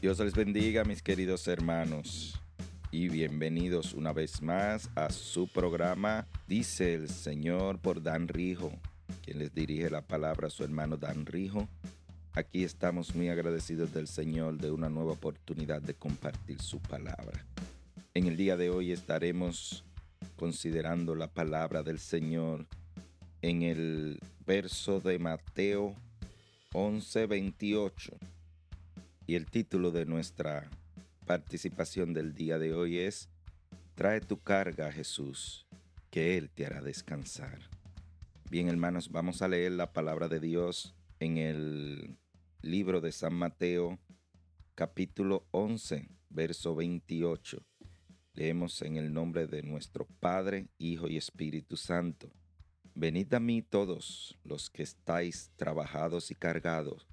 Dios les bendiga, mis queridos hermanos, y bienvenidos una vez más a su programa Dice el Señor por Dan Rijo, quien les dirige la palabra a su hermano Dan Rijo. Aquí estamos muy agradecidos del Señor de una nueva oportunidad de compartir su palabra. En el día de hoy estaremos considerando la palabra del Señor en el verso de Mateo 11:28 y el título de nuestra participación del día de hoy es Trae tu carga a Jesús, que Él te hará descansar. Bien hermanos, vamos a leer la palabra de Dios en el libro de San Mateo, capítulo 11, verso 28. Leemos en el nombre de nuestro Padre, Hijo y Espíritu Santo. Venid a mí todos los que estáis trabajados y cargados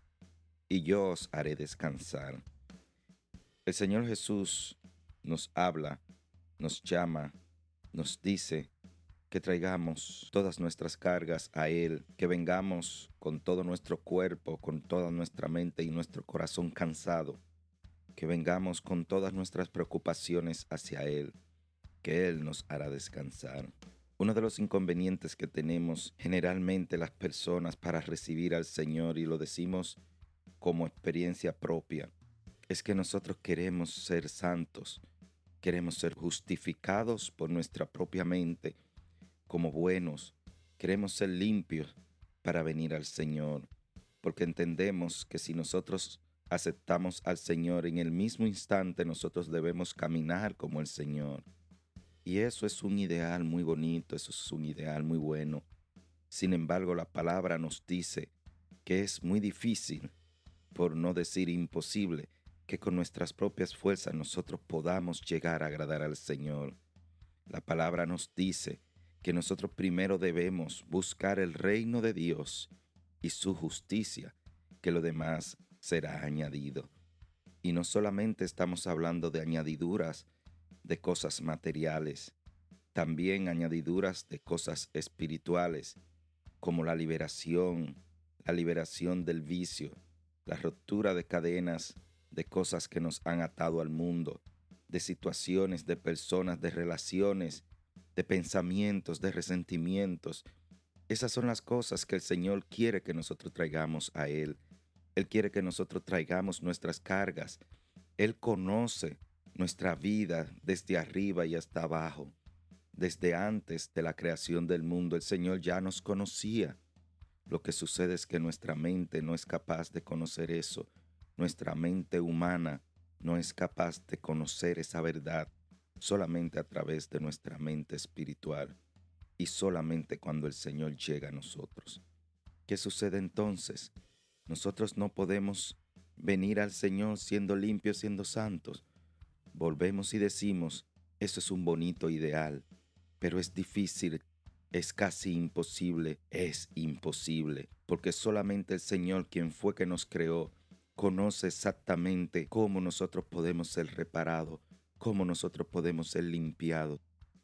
y yo os haré descansar. El Señor Jesús nos habla, nos llama, nos dice que traigamos todas nuestras cargas a Él, que vengamos con todo nuestro cuerpo, con toda nuestra mente y nuestro corazón cansado, que vengamos con todas nuestras preocupaciones hacia Él, que Él nos hará descansar. Uno de los inconvenientes que tenemos generalmente las personas para recibir al Señor, y lo decimos como experiencia propia es que nosotros queremos ser santos, queremos ser justificados por nuestra propia mente como buenos, queremos ser limpios para venir al Señor, porque entendemos que si nosotros aceptamos al Señor en el mismo instante, nosotros debemos caminar como el Señor. Y eso es un ideal muy bonito, eso es un ideal muy bueno. Sin embargo, la palabra nos dice que es muy difícil por no decir imposible, que con nuestras propias fuerzas nosotros podamos llegar a agradar al Señor. La palabra nos dice que nosotros primero debemos buscar el reino de Dios y su justicia, que lo demás será añadido. Y no solamente estamos hablando de añadiduras de cosas materiales, también añadiduras de cosas espirituales, como la liberación, la liberación del vicio, la ruptura de cadenas de cosas que nos han atado al mundo, de situaciones, de personas, de relaciones, de pensamientos, de resentimientos. Esas son las cosas que el Señor quiere que nosotros traigamos a Él. Él quiere que nosotros traigamos nuestras cargas. Él conoce nuestra vida desde arriba y hasta abajo. Desde antes de la creación del mundo, el Señor ya nos conocía. Lo que sucede es que nuestra mente no es capaz de conocer eso. Nuestra mente humana no es capaz de conocer esa verdad solamente a través de nuestra mente espiritual y solamente cuando el Señor llega a nosotros. ¿Qué sucede entonces? Nosotros no podemos venir al Señor siendo limpios, siendo santos. Volvemos y decimos, eso es un bonito ideal, pero es difícil es casi imposible, es imposible, porque solamente el Señor, quien fue que nos creó, conoce exactamente cómo nosotros podemos ser reparados, cómo nosotros podemos ser limpiados.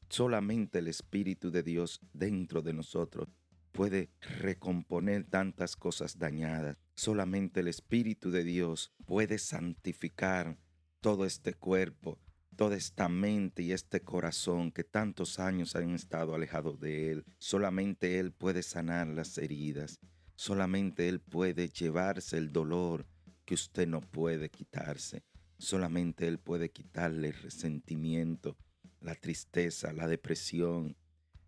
Solamente el Espíritu de Dios dentro de nosotros puede recomponer tantas cosas dañadas. Solamente el Espíritu de Dios puede santificar todo este cuerpo, toda esta mente y este corazón que tantos años han estado alejados de Él. Solamente Él puede sanar las heridas. Solamente Él puede llevarse el dolor que usted no puede quitarse. Solamente Él puede quitarle el resentimiento, la tristeza, la depresión,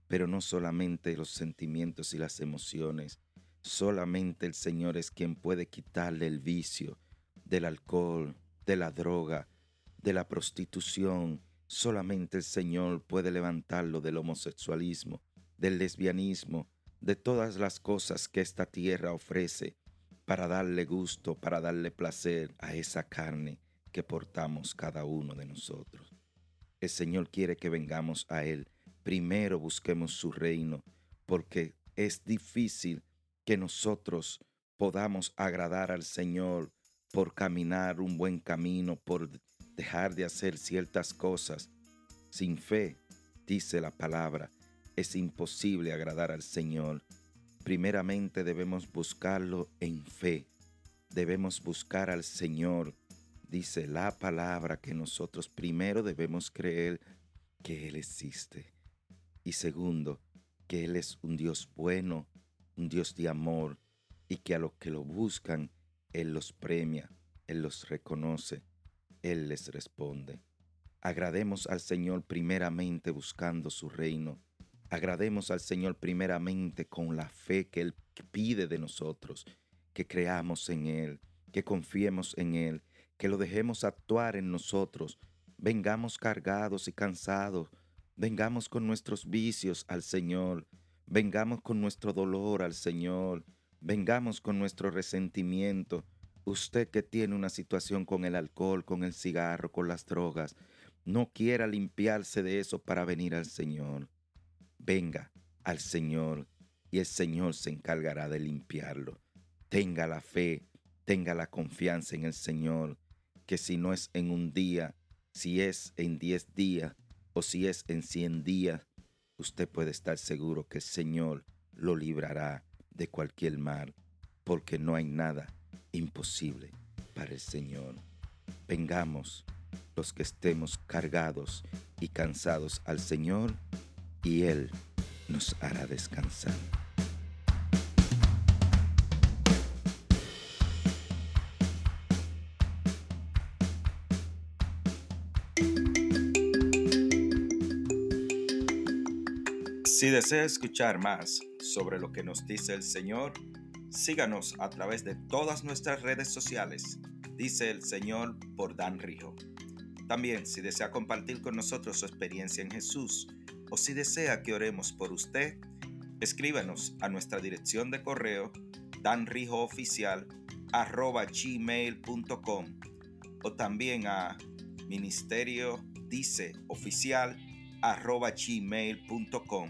pero no solamente los sentimientos y las emociones. Solamente el Señor es quien puede quitarle el vicio del alcohol, de la droga, de la prostitución, solamente el Señor puede levantarlo del homosexualismo, del lesbianismo, de todas las cosas que esta tierra ofrece para darle gusto, para darle placer a esa carne que portamos cada uno de nosotros. El Señor quiere que vengamos a Él. Primero busquemos su reino, porque es difícil que nosotros podamos agradar al Señor por caminar un buen camino, por dejar de hacer ciertas cosas. Sin fe, dice la palabra, es imposible agradar al Señor. Primeramente debemos buscarlo en fe. Debemos buscar al Señor dice la palabra que nosotros primero debemos creer que Él existe. Y segundo, que Él es un Dios bueno, un Dios de amor, y que a los que lo buscan, Él los premia, Él los reconoce, Él les responde. Agrademos al Señor primeramente buscando su reino. Agrademos al Señor primeramente con la fe que Él pide de nosotros, que creamos en Él, que confiemos en Él, que lo dejemos actuar en nosotros. Vengamos cargados y cansados, vengamos con nuestros vicios al Señor, vengamos con nuestro dolor al Señor, Vengamos con nuestro resentimiento. Usted que tiene una situación con el alcohol, con el cigarro, con las drogas, no quiera limpiarse de eso para venir al Señor. Venga al Señor y el Señor se encargará de limpiarlo. Tenga la fe, tenga la confianza en el Señor, que si no es en un día, si es en diez días o si es en cien días, usted puede estar seguro que el Señor lo librará de cualquier mal, porque no hay nada imposible para el Señor. Vengamos los que estemos cargados y cansados al Señor, y Él nos hará descansar. Si desea escuchar más sobre lo que nos dice el Señor, síganos a través de todas nuestras redes sociales, dice el Señor por Dan Rijo. También, si desea compartir con nosotros su experiencia en Jesús o si desea que oremos por usted, escríbanos a nuestra dirección de correo danrijooficial.gmail.com o también a ministerio oficial gmail.com